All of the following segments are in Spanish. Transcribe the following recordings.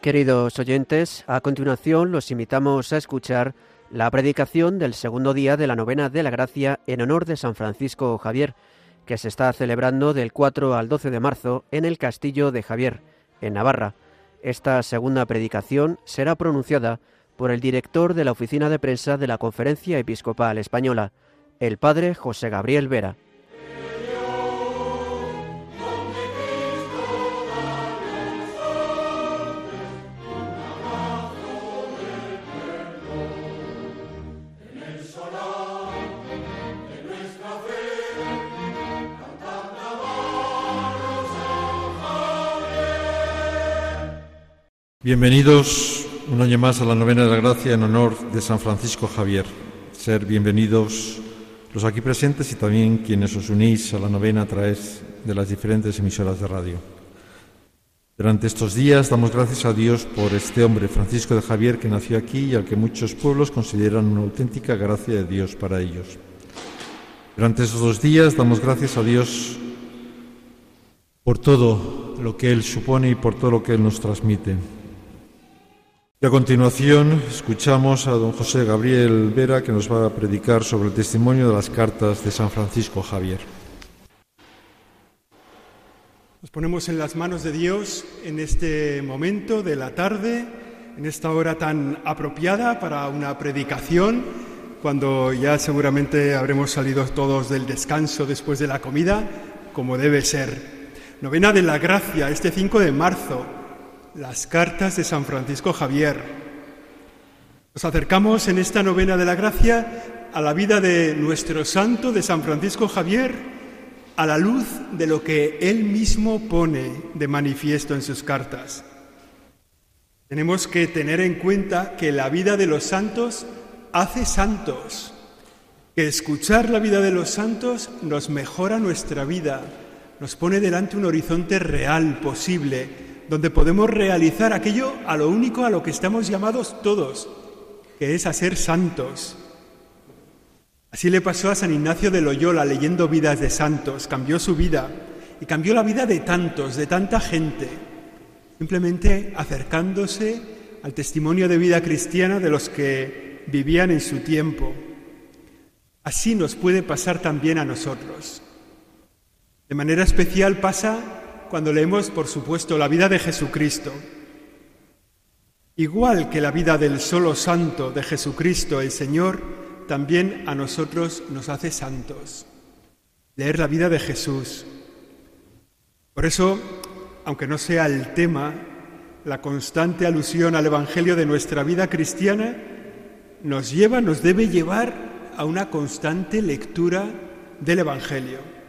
Queridos oyentes, a continuación los invitamos a escuchar la predicación del segundo día de la novena de la gracia en honor de San Francisco Javier, que se está celebrando del 4 al 12 de marzo en el Castillo de Javier, en Navarra. Esta segunda predicación será pronunciada por el director de la oficina de prensa de la Conferencia Episcopal Española, el padre José Gabriel Vera. Bienvenidos un año más a la novena de la gracia en honor de San Francisco Javier. Ser bienvenidos los aquí presentes y también quienes os unís a la novena a través de las diferentes emisoras de radio. Durante estos días damos gracias a Dios por este hombre, Francisco de Javier, que nació aquí y al que muchos pueblos consideran una auténtica gracia de Dios para ellos. Durante estos dos días damos gracias a Dios por todo lo que Él supone y por todo lo que Él nos transmite. Y a continuación escuchamos a don José Gabriel Vera que nos va a predicar sobre el testimonio de las cartas de San Francisco Javier. Nos ponemos en las manos de Dios en este momento de la tarde, en esta hora tan apropiada para una predicación, cuando ya seguramente habremos salido todos del descanso después de la comida, como debe ser. Novena de la Gracia, este 5 de marzo, las cartas de San Francisco Javier. Nos acercamos en esta novena de la gracia a la vida de nuestro santo, de San Francisco Javier, a la luz de lo que él mismo pone de manifiesto en sus cartas. Tenemos que tener en cuenta que la vida de los santos hace santos, que escuchar la vida de los santos nos mejora nuestra vida, nos pone delante un horizonte real, posible, donde podemos realizar aquello a lo único a lo que estamos llamados todos, que es a ser santos. Así le pasó a San Ignacio de Loyola leyendo vidas de santos, cambió su vida y cambió la vida de tantos, de tanta gente, simplemente acercándose al testimonio de vida cristiana de los que vivían en su tiempo. Así nos puede pasar también a nosotros. De manera especial pasa cuando leemos, por supuesto, la vida de Jesucristo. Igual que la vida del solo santo de Jesucristo, el Señor, también a nosotros nos hace santos. Leer la vida de Jesús. Por eso, aunque no sea el tema, la constante alusión al Evangelio de nuestra vida cristiana nos lleva, nos debe llevar a una constante lectura del Evangelio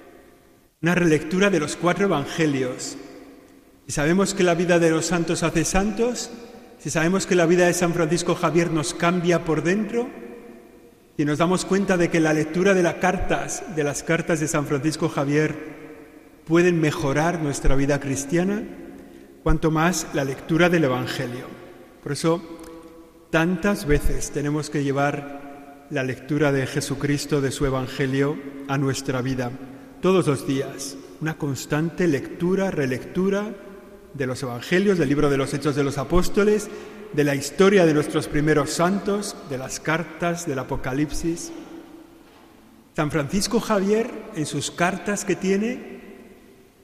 una relectura de los cuatro evangelios. Si sabemos que la vida de los santos hace santos, si sabemos que la vida de San Francisco Javier nos cambia por dentro, si nos damos cuenta de que la lectura de las cartas, de las cartas de San Francisco Javier, pueden mejorar nuestra vida cristiana, cuanto más la lectura del Evangelio. Por eso, tantas veces tenemos que llevar la lectura de Jesucristo, de su Evangelio, a nuestra vida todos los días, una constante lectura, relectura de los Evangelios, del libro de los Hechos de los Apóstoles, de la historia de nuestros primeros santos, de las cartas del Apocalipsis. San Francisco Javier, en sus cartas que tiene,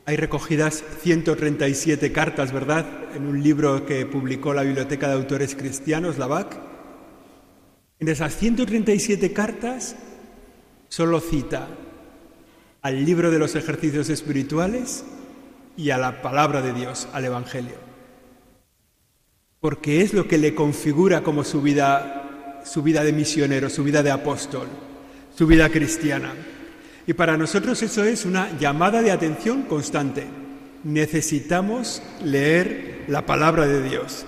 hay recogidas 137 cartas, ¿verdad? En un libro que publicó la Biblioteca de Autores Cristianos, la BAC. En esas 137 cartas solo cita al libro de los ejercicios espirituales y a la palabra de Dios, al Evangelio. Porque es lo que le configura como su vida, su vida de misionero, su vida de apóstol, su vida cristiana. Y para nosotros eso es una llamada de atención constante. Necesitamos leer la palabra de Dios.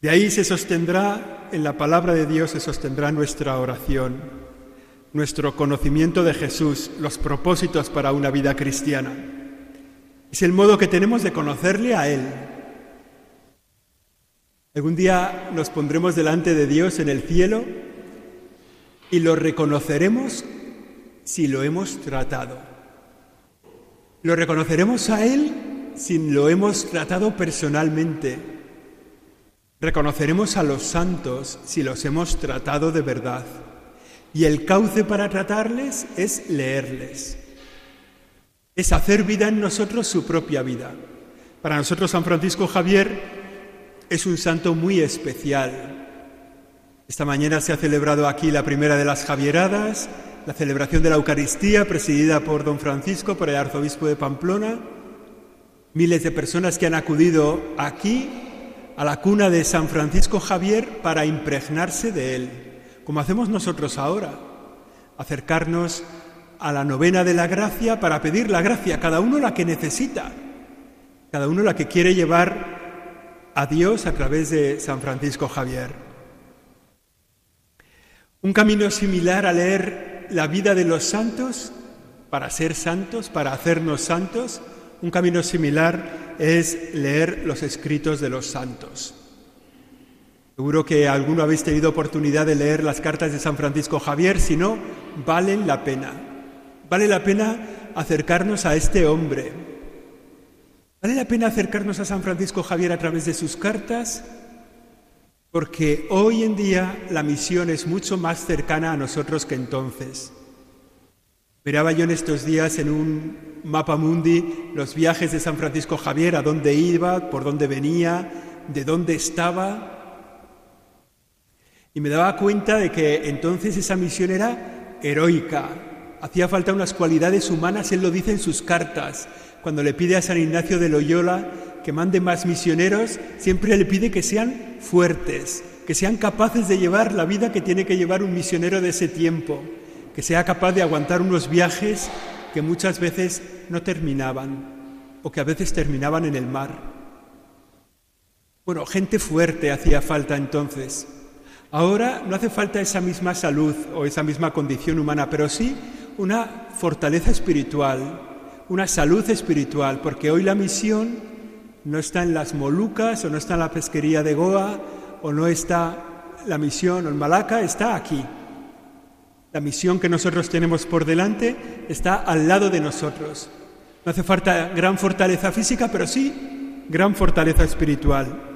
De ahí se sostendrá, en la palabra de Dios se sostendrá nuestra oración, nuestro conocimiento de Jesús, los propósitos para una vida cristiana. Es el modo que tenemos de conocerle a Él. Algún día nos pondremos delante de Dios en el cielo y lo reconoceremos si lo hemos tratado. Lo reconoceremos a Él si lo hemos tratado personalmente. Reconoceremos a los santos si los hemos tratado de verdad. Y el cauce para tratarles es leerles. Es hacer vida en nosotros su propia vida. Para nosotros San Francisco Javier es un santo muy especial. Esta mañana se ha celebrado aquí la primera de las Javieradas, la celebración de la Eucaristía presidida por don Francisco, por el arzobispo de Pamplona. Miles de personas que han acudido aquí a la cuna de San Francisco Javier para impregnarse de él, como hacemos nosotros ahora, acercarnos a la novena de la gracia para pedir la gracia, cada uno la que necesita, cada uno la que quiere llevar a Dios a través de San Francisco Javier. Un camino similar a leer la vida de los santos, para ser santos, para hacernos santos, un camino similar es leer los escritos de los santos. Seguro que alguno habéis tenido oportunidad de leer las cartas de San Francisco Javier, si no, valen la pena. Vale la pena acercarnos a este hombre. Vale la pena acercarnos a San Francisco Javier a través de sus cartas, porque hoy en día la misión es mucho más cercana a nosotros que entonces. Miraba yo en estos días en un mapa mundi los viajes de San Francisco Javier, a dónde iba, por dónde venía, de dónde estaba. Y me daba cuenta de que entonces esa misión era heroica. Hacía falta unas cualidades humanas, él lo dice en sus cartas. Cuando le pide a San Ignacio de Loyola que mande más misioneros, siempre le pide que sean fuertes, que sean capaces de llevar la vida que tiene que llevar un misionero de ese tiempo que sea capaz de aguantar unos viajes que muchas veces no terminaban o que a veces terminaban en el mar. Bueno, gente fuerte hacía falta entonces. Ahora no hace falta esa misma salud o esa misma condición humana, pero sí una fortaleza espiritual, una salud espiritual, porque hoy la misión no está en las Molucas o no está en la pesquería de Goa o no está la misión en Malaca, está aquí, la misión que nosotros tenemos por delante está al lado de nosotros. No hace falta gran fortaleza física, pero sí gran fortaleza espiritual.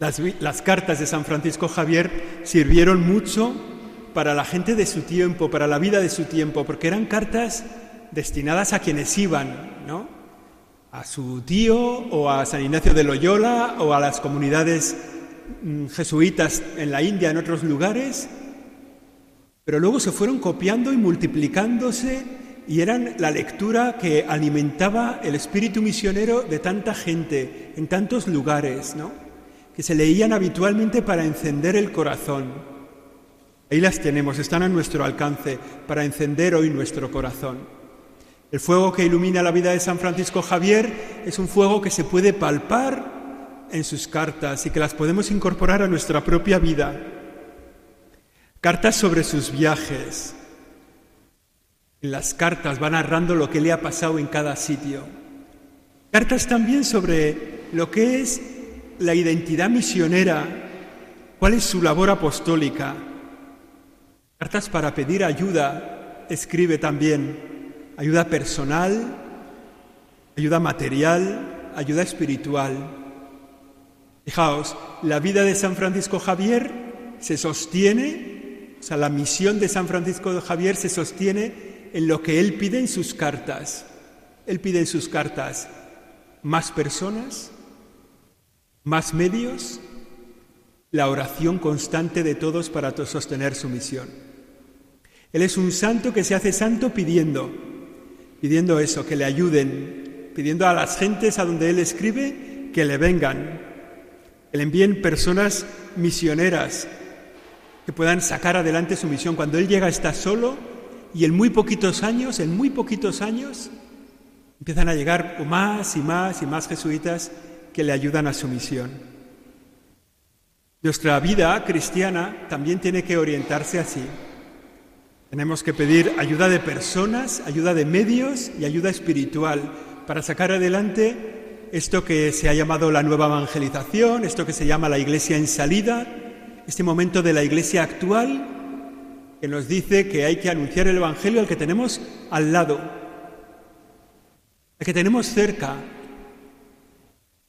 Las, cartas de San Francisco Javier sirvieron mucho para la gente de su tiempo, para la vida de su tiempo, porque eran cartas destinadas a quienes iban, ¿no? A su tío o a San Ignacio de Loyola o a las comunidades mm, jesuitas en la India, en otros lugares, pero luego se fueron copiando y multiplicándose y eran la lectura que alimentaba el espíritu misionero de tanta gente en tantos lugares, ¿no? Que se leían habitualmente para encender el corazón. Ahí las tenemos, están a nuestro alcance para encender hoy nuestro corazón. El fuego que ilumina la vida de San Francisco Javier es un fuego que se puede palpar en sus cartas y que las podemos incorporar a nuestra propia vida. Cartas sobre sus viajes. En las cartas va narrando lo que le ha pasado en cada sitio. Cartas también sobre lo que es la identidad misionera, cuál es su labor apostólica. Cartas para pedir ayuda, escribe también, ayuda personal, ayuda material, ayuda espiritual. Fijaos, la vida de San Francisco Javier se sostiene o sea, la misión de San Francisco Javier se sostiene en lo que él pide en sus cartas. Él pide en sus cartas más personas, más medios, la oración constante de todos para sostener su misión. Él es un santo que se hace santo pidiendo, pidiendo eso, que le ayuden, pidiendo a las gentes a donde él escribe que le vengan, que le envíen personas misioneras, que puedan sacar adelante su misión. Cuando Él llega está solo y en muy poquitos años, en muy poquitos años, empiezan a llegar más y más y más jesuitas que le ayudan a su misión. Nuestra vida cristiana también tiene que orientarse así. Tenemos que pedir ayuda de personas, ayuda de medios y ayuda espiritual para sacar adelante esto que se ha llamado la nueva evangelización, esto que se llama la iglesia en salida, este momento de la iglesia actual que nos dice que hay que anunciar el Evangelio al que tenemos al lado, al que tenemos cerca.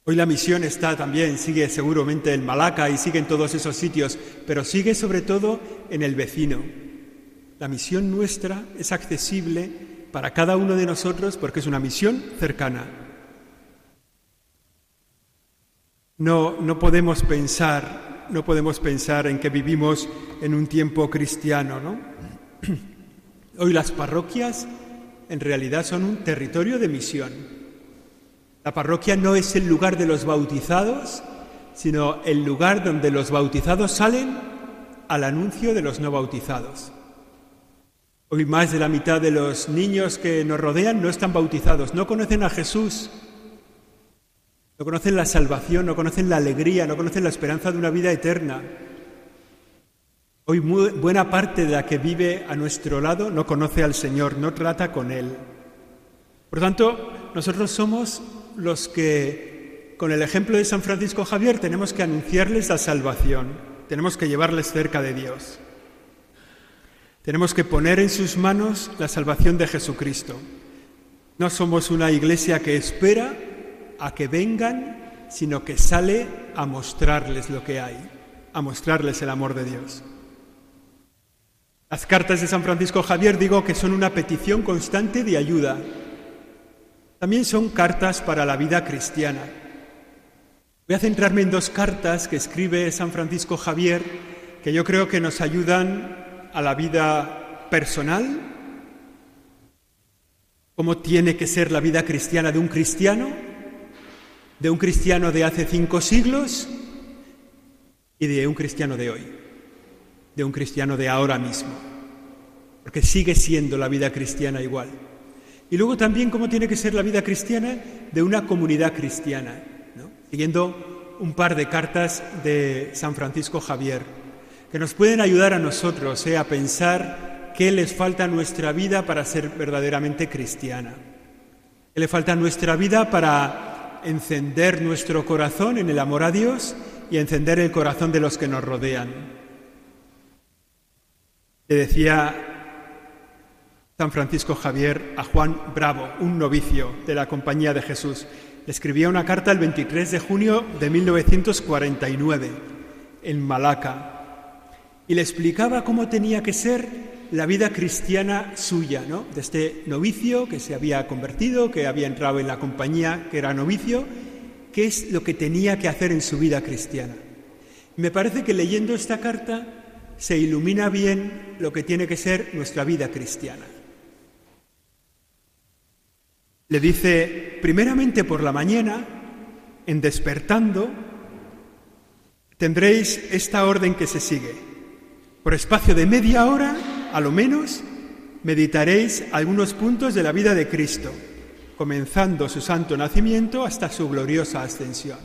Hoy la misión está también, sigue seguramente en Malaca y sigue en todos esos sitios, pero sigue sobre todo en el vecino. La misión nuestra es accesible para cada uno de nosotros porque es una misión cercana. No, no podemos pensar no podemos pensar en que vivimos en un tiempo cristiano, ¿no? Hoy las parroquias en realidad son un territorio de misión. La parroquia no es el lugar de los bautizados, sino el lugar donde los bautizados salen al anuncio de los no bautizados. Hoy más de la mitad de los niños que nos rodean no están bautizados, no conocen a Jesús, no conocen la salvación, no conocen la alegría, no conocen la esperanza de una vida eterna. Hoy buena parte de la que vive a nuestro lado no conoce al Señor, no trata con Él. Por tanto, nosotros somos los que, con el ejemplo de San Francisco Javier, tenemos que anunciarles la salvación, tenemos que llevarles cerca de Dios. Tenemos que poner en sus manos la salvación de Jesucristo. No somos una iglesia que espera a que vengan, sino que sale a mostrarles lo que hay, a mostrarles el amor de Dios. Las cartas de San Francisco Javier digo que son una petición constante de ayuda. También son cartas para la vida cristiana. Voy a centrarme en dos cartas que escribe San Francisco Javier que yo creo que nos ayudan a la vida personal, cómo tiene que ser la vida cristiana de un cristiano de un cristiano de hace cinco siglos y de un cristiano de hoy, de un cristiano de ahora mismo, porque sigue siendo la vida cristiana igual. Y luego también cómo tiene que ser la vida cristiana de una comunidad cristiana, siguiendo un par de cartas de San Francisco Javier, que nos pueden ayudar a nosotros eh, a pensar qué les falta a nuestra vida para ser verdaderamente cristiana, qué le falta a nuestra vida para encender nuestro corazón en el amor a Dios y encender el corazón de los que nos rodean. Le decía San Francisco Javier a Juan Bravo, un novicio de la Compañía de Jesús. Escribía una carta el 23 de junio de 1949 en Malaca y le explicaba cómo tenía que ser la vida cristiana suya, ¿no? de este novicio que se había convertido, que había entrado en la compañía, que era novicio, qué es lo que tenía que hacer en su vida cristiana. Me parece que leyendo esta carta se ilumina bien lo que tiene que ser nuestra vida cristiana. Le dice, primeramente por la mañana, en despertando, tendréis esta orden que se sigue. Por espacio de media hora a lo menos meditaréis algunos puntos de la vida de Cristo, comenzando su santo nacimiento hasta su gloriosa ascensión.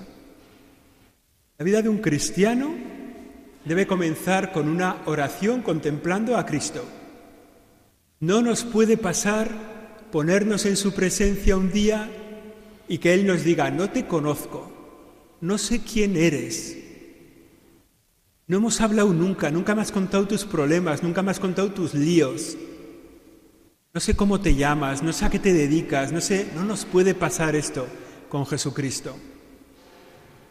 La vida de un cristiano debe comenzar con una oración contemplando a Cristo. No nos puede pasar ponernos en su presencia un día y que Él nos diga, no te conozco, no sé quién eres, no hemos hablado nunca, nunca me has contado tus problemas, nunca me has contado tus líos. No sé cómo te llamas, no sé a qué te dedicas, no sé, no nos puede pasar esto con Jesucristo.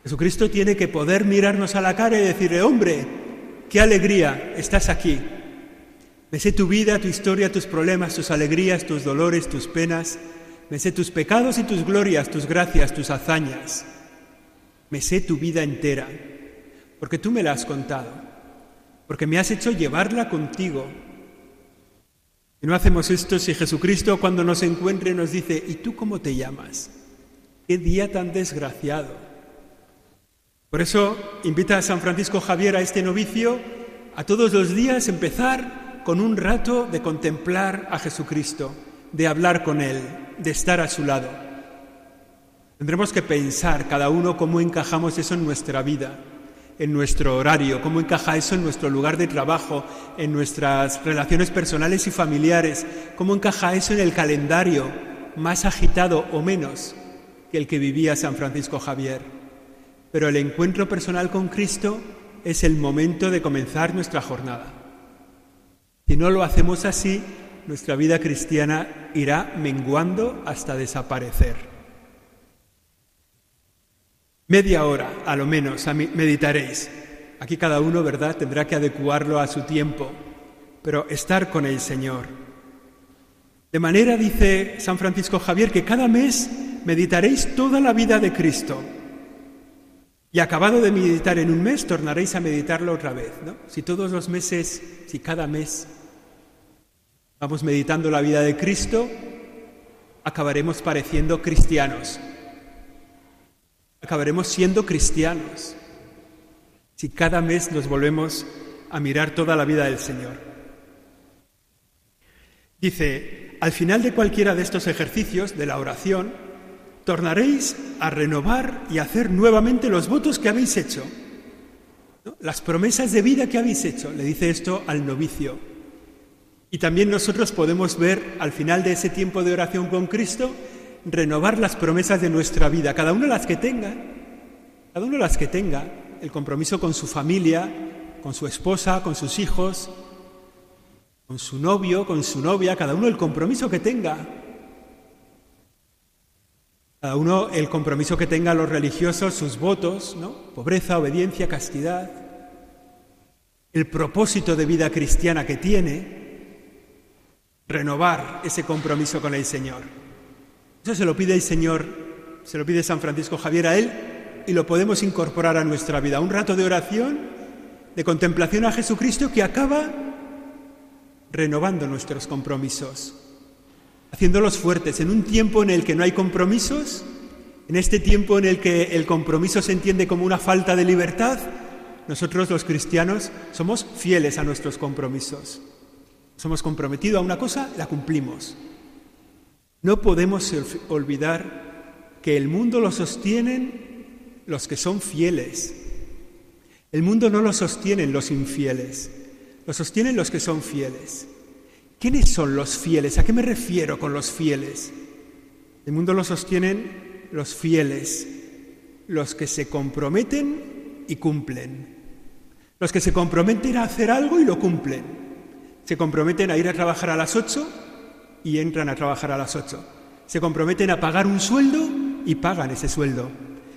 Jesucristo tiene que poder mirarnos a la cara y decirle, hombre, qué alegría, estás aquí. Me sé tu vida, tu historia, tus problemas, tus alegrías, tus dolores, tus penas. Me sé tus pecados y tus glorias, tus gracias, tus hazañas. Me sé tu vida entera porque tú me la has contado, porque me has hecho llevarla contigo. Y no hacemos esto si Jesucristo cuando nos encuentre nos dice, ¿y tú cómo te llamas? ¿Qué día tan desgraciado? Por eso invita a San Francisco Javier a este novicio a todos los días empezar con un rato de contemplar a Jesucristo, de hablar con Él, de estar a su lado. Tendremos que pensar cada uno cómo encajamos eso en nuestra vida en nuestro horario, cómo encaja eso en nuestro lugar de trabajo, en nuestras relaciones personales y familiares, cómo encaja eso en el calendario, más agitado o menos, que el que vivía San Francisco Javier. Pero el encuentro personal con Cristo es el momento de comenzar nuestra jornada. Si no lo hacemos así, nuestra vida cristiana irá menguando hasta desaparecer. Media hora, a lo menos, meditaréis. Aquí cada uno, ¿verdad?, tendrá que adecuarlo a su tiempo, pero estar con el Señor. De manera, dice San Francisco Javier, que cada mes meditaréis toda la vida de Cristo. Y acabado de meditar en un mes, tornaréis a meditarlo otra vez. ¿no? Si todos los meses, si cada mes vamos meditando la vida de Cristo, acabaremos pareciendo cristianos. Acabaremos siendo cristianos. Si cada mes nos volvemos a mirar toda la vida del Señor. Dice, al final de cualquiera de estos ejercicios de la oración, tornaréis a renovar y hacer nuevamente los votos que habéis hecho, las promesas de vida que habéis hecho. Le dice esto al novicio. Y también nosotros podemos ver al final de ese tiempo de oración con Cristo, renovar las promesas de nuestra vida, cada uno las que tenga, cada uno las que tenga, el compromiso con su familia, con su esposa, con sus hijos, con su novio, con su novia, cada uno el compromiso que tenga, cada uno el compromiso que tenga los religiosos, sus votos, ¿no? Pobreza, obediencia, castidad. El propósito de vida cristiana que tiene, renovar ese compromiso con el Señor. Eso se lo pide el Señor, se lo pide San Francisco Javier a él y lo podemos incorporar a nuestra vida. Un rato de oración, de contemplación a Jesucristo que acaba renovando nuestros compromisos haciéndolos fuertes en un tiempo en el que no hay compromisos, en este tiempo en el que el compromiso se entiende como una falta de libertad, nosotros los cristianos somos fieles a nuestros compromisos. Somos comprometidos a una cosa, la cumplimos. No podemos olvidar que el mundo lo sostienen los que son fieles. El mundo no lo sostienen los infieles, lo sostienen los que son fieles. ¿Quiénes son los fieles? ¿A qué me refiero con los fieles? El mundo lo sostienen los fieles, los que se comprometen y cumplen. Los que se comprometen a hacer algo y lo cumplen. Se comprometen a ir a trabajar a las ocho y entran a trabajar a las ocho. Se comprometen a pagar un sueldo y pagan ese sueldo.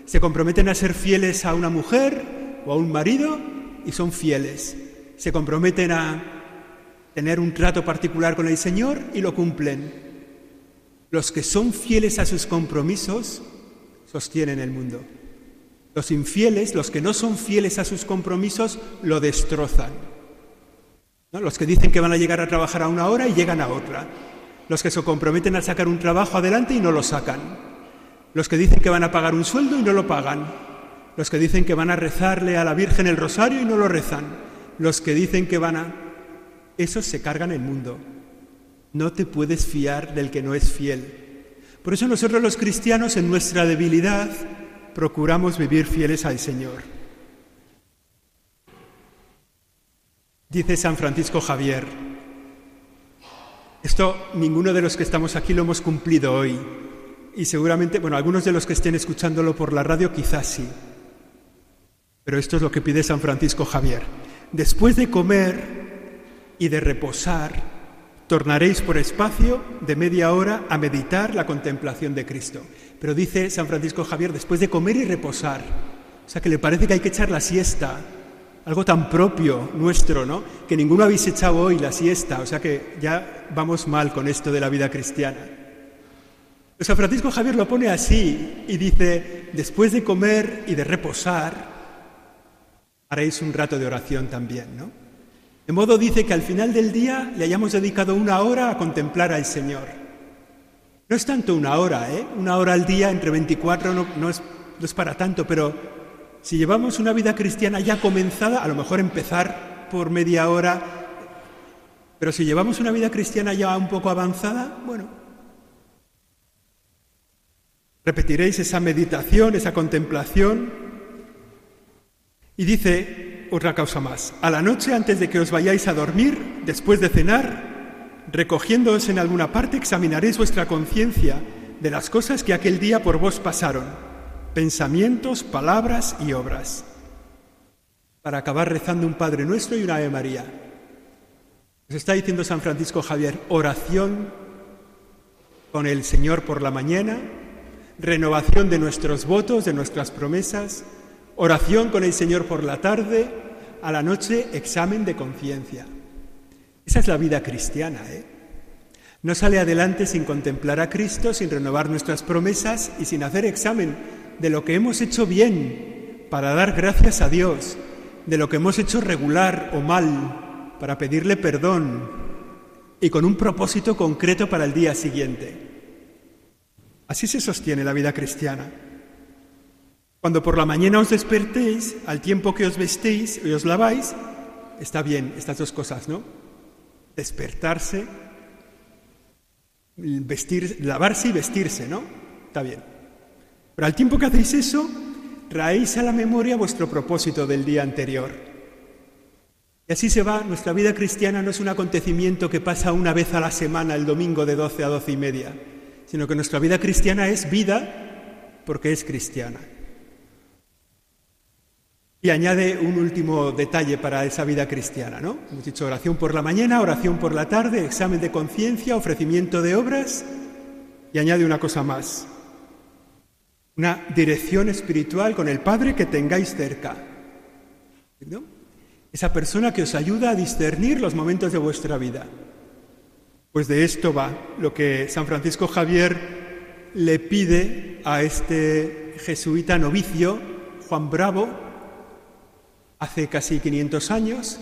Se comprometen a ser fieles a una mujer o a un marido y son fieles. Se comprometen a tener un trato particular con el Señor y lo cumplen. Los que son fieles a sus compromisos sostienen el mundo. Los infieles, los que no son fieles a sus compromisos, lo destrozan. Los que dicen que van a llegar a trabajar a una hora y llegan a otra. Los que se comprometen a sacar un trabajo adelante y no lo sacan. Los que dicen que van a pagar un sueldo y no lo pagan. Los que dicen que van a rezarle a la Virgen el rosario y no lo rezan. Los que dicen que van a esos se cargan el mundo. No te puedes fiar del que no es fiel. Por eso nosotros los cristianos en nuestra debilidad procuramos vivir fieles al Señor. Dice San Francisco Javier, esto ninguno de los que estamos aquí lo hemos cumplido hoy. Y seguramente, bueno, algunos de los que estén escuchándolo por la radio quizás sí. Pero esto es lo que pide San Francisco Javier. Después de comer, y de reposar, tornaréis por espacio de media hora a meditar la contemplación de Cristo. Pero dice San Francisco Javier, después de comer y reposar, o sea que le parece que hay que echar la siesta, algo tan propio nuestro, ¿no? Que ninguno habéis echado hoy la siesta, o sea que ya vamos mal con esto de la vida cristiana. San Francisco Javier lo pone así y dice, después de comer y de reposar, haréis un rato de oración también, ¿no? De modo dice que al final del día le hayamos dedicado una hora a contemplar al Señor. No es tanto una hora, ¿eh? Una hora al día entre 24 no, es, no es para tanto, pero si llevamos una vida cristiana ya comenzada, a lo mejor empezar por media hora, pero si llevamos una vida cristiana ya un poco avanzada, bueno, repetiréis esa meditación, esa contemplación. Y dice, otra causa más. A la noche, antes de que os vayáis a dormir, después de cenar, recogiéndoos en alguna parte, examinaréis vuestra conciencia de las cosas que aquel día por vos pasaron, pensamientos, palabras y obras. Para acabar rezando un Padre Nuestro y una Ave María. Nos está diciendo San Francisco Javier, oración con el Señor por la mañana, renovación de nuestros votos, de nuestras promesas, oración con el Señor por la tarde, a la noche examen de conciencia. Esa es la vida cristiana, ¿eh? No sale adelante sin contemplar a Cristo, sin renovar nuestras promesas y sin hacer examen de lo que hemos hecho bien para dar gracias a Dios, de lo que hemos hecho regular o mal para pedirle perdón y con un propósito concreto para el día siguiente. Así se sostiene la vida cristiana. Cuando por la mañana os despertéis, al tiempo que os vestéis y os laváis, está bien estas dos cosas, ¿no? Despertarse vestir, lavarse y vestirse, ¿no? Está bien. Pero al tiempo que hacéis eso, traéis a la memoria vuestro propósito del día anterior. Y así se va, nuestra vida cristiana no es un acontecimiento que pasa una vez a la semana, el domingo de 12 a 12 y media, sino que nuestra vida cristiana es vida porque es cristiana. Y añade un último detalle para esa vida cristiana, ¿no? Hemos dicho oración por la mañana, oración por la tarde, examen de conciencia, ofrecimiento de obras y añade una cosa más. Una dirección espiritual con el Padre que tengáis cerca. ¿no? Esa persona que os ayuda a discernir los momentos de vuestra vida. Pues de esto va lo que San Francisco Javier le pide a este jesuita novicio, Juan Bravo, hace casi 500 años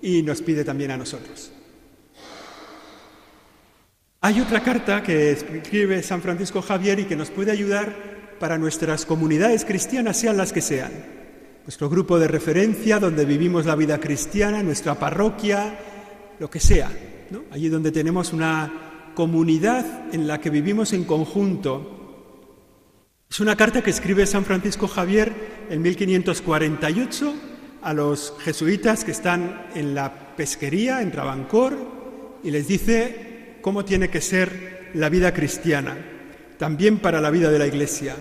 y nos pide también a nosotros. Hay otra carta que escribe San Francisco Javier y que nos puede ayudar para nuestras comunidades cristianas, sean las que sean. Nuestro grupo de referencia, donde vivimos la vida cristiana, nuestra parroquia, lo que sea. Allí donde tenemos una comunidad en la que vivimos en conjunto. Es una carta que escribe San Francisco Javier en 1548 a los jesuitas que están en la pesquería, en Travancore, y les dice cómo tiene que ser la vida cristiana, también para la vida de la Iglesia,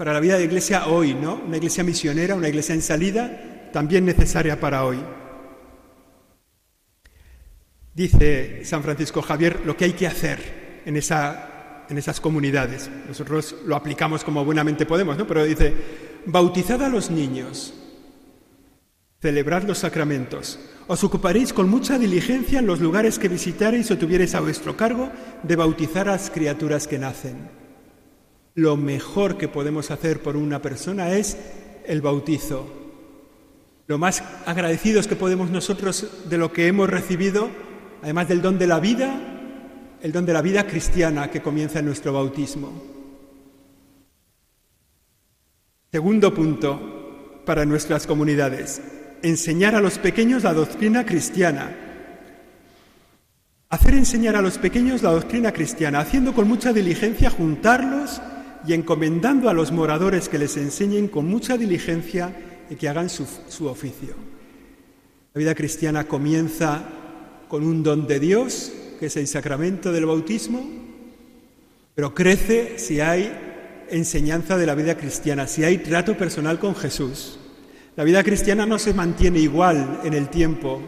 para la vida de la Iglesia hoy, ¿no? Una Iglesia misionera, una Iglesia en salida, también necesaria para hoy. Dice San Francisco Javier lo que hay que hacer en, esa, en esas comunidades. Nosotros lo aplicamos como buenamente podemos, ¿no? Pero dice, bautizad a los niños, Celebrad los sacramentos. Os ocuparéis con mucha diligencia en los lugares que visitaréis o tuvierais a vuestro cargo de bautizar a las criaturas que nacen. Lo mejor que podemos hacer por una persona es el bautizo. Lo más agradecidos que podemos nosotros de lo que hemos recibido, además del don de la vida, el don de la vida cristiana que comienza en nuestro bautismo. Segundo punto para nuestras comunidades enseñar a los pequeños la doctrina cristiana. Hacer enseñar a los pequeños la doctrina cristiana, haciendo con mucha diligencia juntarlos y encomendando a los moradores que les enseñen con mucha diligencia y que hagan su, su oficio. La vida cristiana comienza con un don de Dios, que es el sacramento del bautismo, pero crece si hay enseñanza de la vida cristiana, si hay trato personal con Jesús. La vida cristiana no se mantiene igual en el tiempo.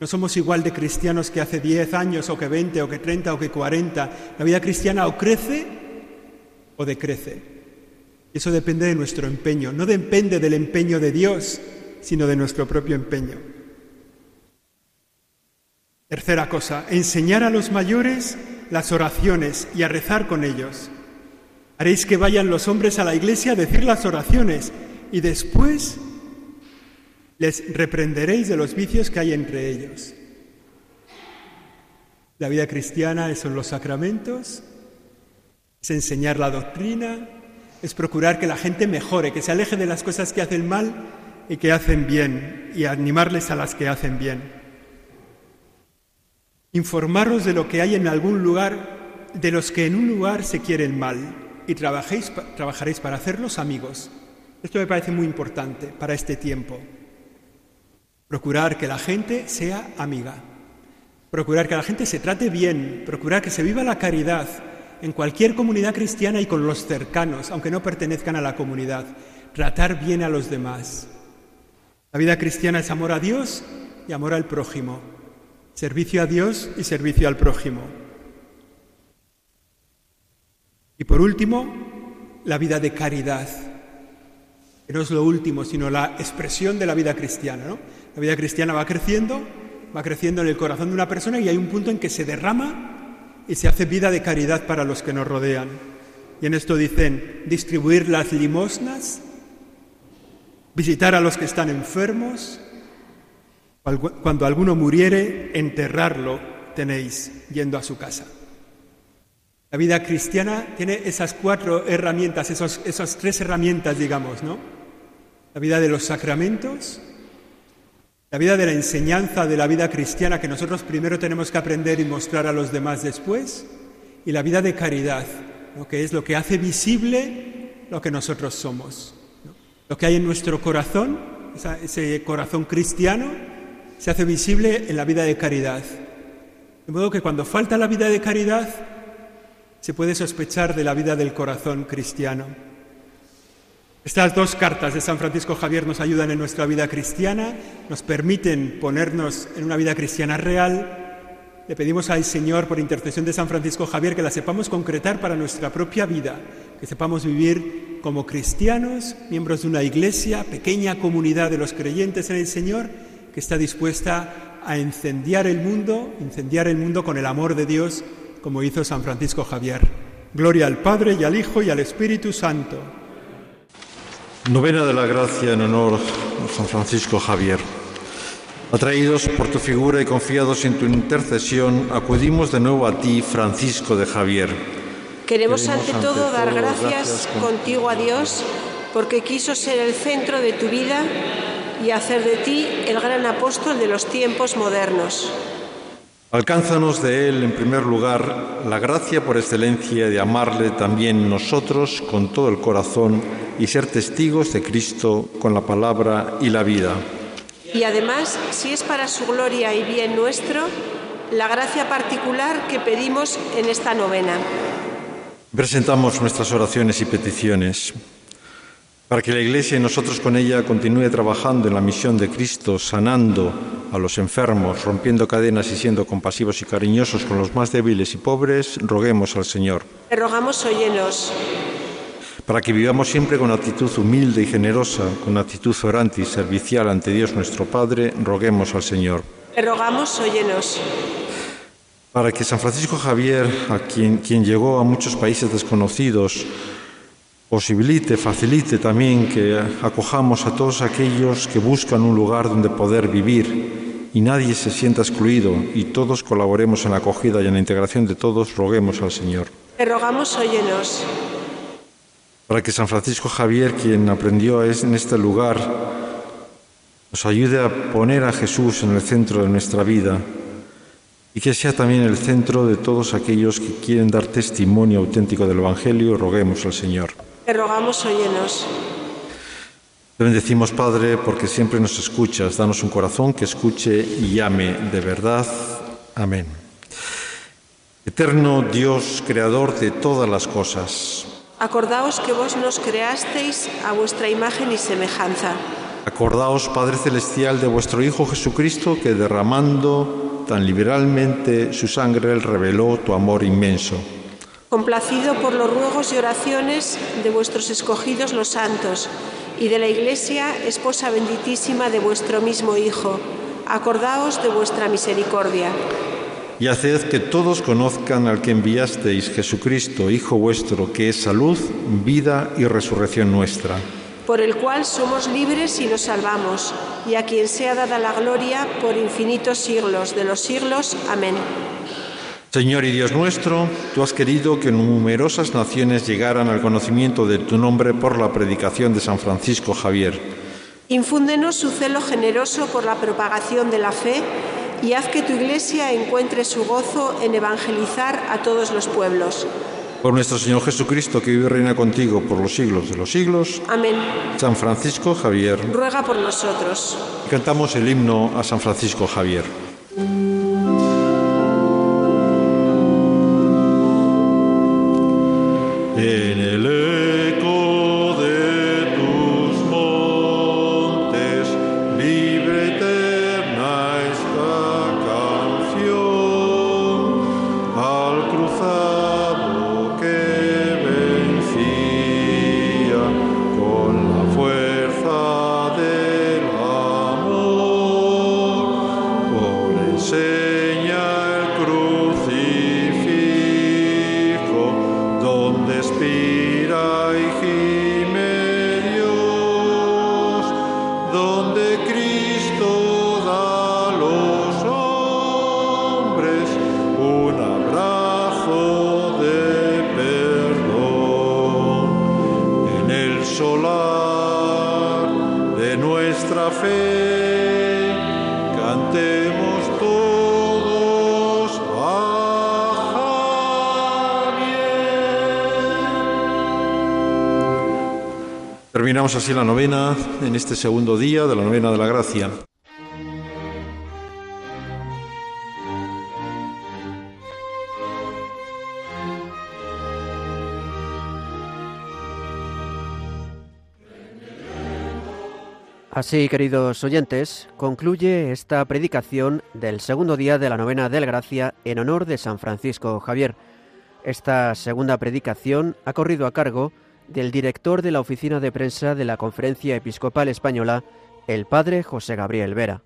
No somos igual de cristianos que hace 10 años o que 20 o que 30 o que 40. La vida cristiana o crece o decrece. Eso depende de nuestro empeño. No depende del empeño de Dios, sino de nuestro propio empeño. Tercera cosa, enseñar a los mayores las oraciones y a rezar con ellos. Haréis que vayan los hombres a la iglesia a decir las oraciones y después les reprenderéis de los vicios que hay entre ellos. La vida cristiana son los sacramentos, es enseñar la doctrina, es procurar que la gente mejore, que se aleje de las cosas que hacen mal y que hacen bien, y animarles a las que hacen bien. Informaros de lo que hay en algún lugar, de los que en un lugar se quieren mal, y trabajéis, trabajaréis para hacerlos amigos. Esto me parece muy importante para este tiempo. Procurar que la gente sea amiga. Procurar que la gente se trate bien. Procurar que se viva la caridad. En cualquier comunidad cristiana y con los cercanos, aunque no pertenezcan a la comunidad. Tratar bien a los demás. La vida cristiana es amor a Dios y amor al prójimo. Servicio a Dios y servicio al prójimo. Y por último, la vida de caridad, que no es lo último, sino la expresión de la vida cristiana. ¿no? La vida cristiana va creciendo, va creciendo en el corazón de una persona y hay un punto en que se derrama y se hace vida de caridad para los que nos rodean. Y en esto dicen, distribuir las limosnas, visitar a los que están enfermos, cuando alguno muriere, enterrarlo tenéis yendo a su casa. La vida cristiana tiene esas cuatro herramientas, esas tres herramientas, digamos, ¿no? La vida de los sacramentos, la vida de la enseñanza de la vida cristiana que nosotros primero tenemos que aprender y mostrar a los demás después, y la vida de caridad, lo que es lo que hace visible lo que nosotros somos. Lo que hay en nuestro corazón, ese corazón cristiano, se hace visible en la vida de caridad. De modo que cuando falta la vida de caridad, se puede sospechar de la vida del corazón cristiano. Estas dos cartas de San Francisco Javier nos ayudan en nuestra vida cristiana, nos permiten ponernos en una vida cristiana real. Le pedimos al Señor, por intercesión de San Francisco Javier, que la sepamos concretar para nuestra propia vida, que sepamos vivir como cristianos, miembros de una iglesia, pequeña comunidad de los creyentes en el Señor, que está dispuesta a incendiar el mundo, incendiar el mundo con el amor de Dios, como hizo San Francisco Javier. Gloria al Padre y al Hijo y al Espíritu Santo. Novena de la Gracia en honor a San Francisco Javier. Atraídos por tu figura y confiados en tu intercesión, acudimos de nuevo a ti, Francisco de Javier. Queremos, ante, todo dar gracias contigo a Dios porque quiso ser el centro de tu vida y hacer de ti el gran apóstol de los tiempos modernos. Alcánzanos de Él, en primer lugar, la gracia por excelencia de amarle también nosotros con todo el corazón y ser testigos de Cristo con la palabra y la vida. Y además, si es para su gloria y bien nuestro, la gracia particular que pedimos en esta novena. Presentamos nuestras oraciones y peticiones para que la Iglesia y nosotros con ella continúe trabajando en la misión de Cristo, sanando a los enfermos, rompiendo cadenas y siendo compasivos y cariñosos con los más débiles y pobres, roguemos al Señor. Te rogamos, óyenos. Para que vivamos siempre con actitud humilde y generosa, con actitud orante y servicial ante Dios nuestro Padre, roguemos al Señor. Te rogamos, óyenos para que San Francisco Javier, a quien, quien llegó a muchos países desconocidos, posibilite, facilite también que acojamos a todos aquellos que buscan un lugar donde poder vivir y nadie se sienta excluido y todos colaboremos en la acogida y en la integración de todos, roguemos al Señor. Te rogamos, óyenos. Para que San Francisco Javier, quien aprendió en este lugar, nos ayude a poner a Jesús en el centro de nuestra vida y que sea también el centro de todos aquellos que quieren dar testimonio auténtico del Evangelio, roguemos al Señor. Te rogamos, óyenos. Te bendecimos, Padre, porque siempre nos escuchas. Danos un corazón que escuche y ame de verdad. Amén. Eterno Dios, creador de todas las cosas. Acordaos que vos nos creasteis a vuestra imagen y semejanza. Acordaos, Padre Celestial, de vuestro Hijo Jesucristo, que derramando tan liberalmente su sangre, él reveló tu amor inmenso complacido por los ruegos y oraciones de vuestros escogidos los santos y de la Iglesia, esposa benditísima de vuestro mismo Hijo, acordaos de vuestra misericordia. Y haced que todos conozcan al que enviasteis, Jesucristo, Hijo vuestro, que es salud, vida y resurrección nuestra. Por el cual somos libres y nos salvamos, y a quien sea dada la gloria por infinitos siglos de los siglos. Amén. Señor y Dios nuestro, tú has querido que numerosas naciones llegaran al conocimiento de tu nombre por la predicación de San Francisco Javier. Infúndenos su celo generoso por la propagación de la fe y haz que tu Iglesia encuentre su gozo en evangelizar a todos los pueblos. Por nuestro Señor Jesucristo, que vive y reina contigo por los siglos de los siglos. Amén. San Francisco Javier. Ruega por nosotros. Cantamos el himno a San Francisco Javier. Terminamos así la novena en este segundo día de la novena de la gracia. Así, queridos oyentes, concluye esta predicación del segundo día de la novena del Gracia en honor de San Francisco Javier. Esta segunda predicación ha corrido a cargo del director de la oficina de prensa de la Conferencia Episcopal Española, el padre José Gabriel Vera.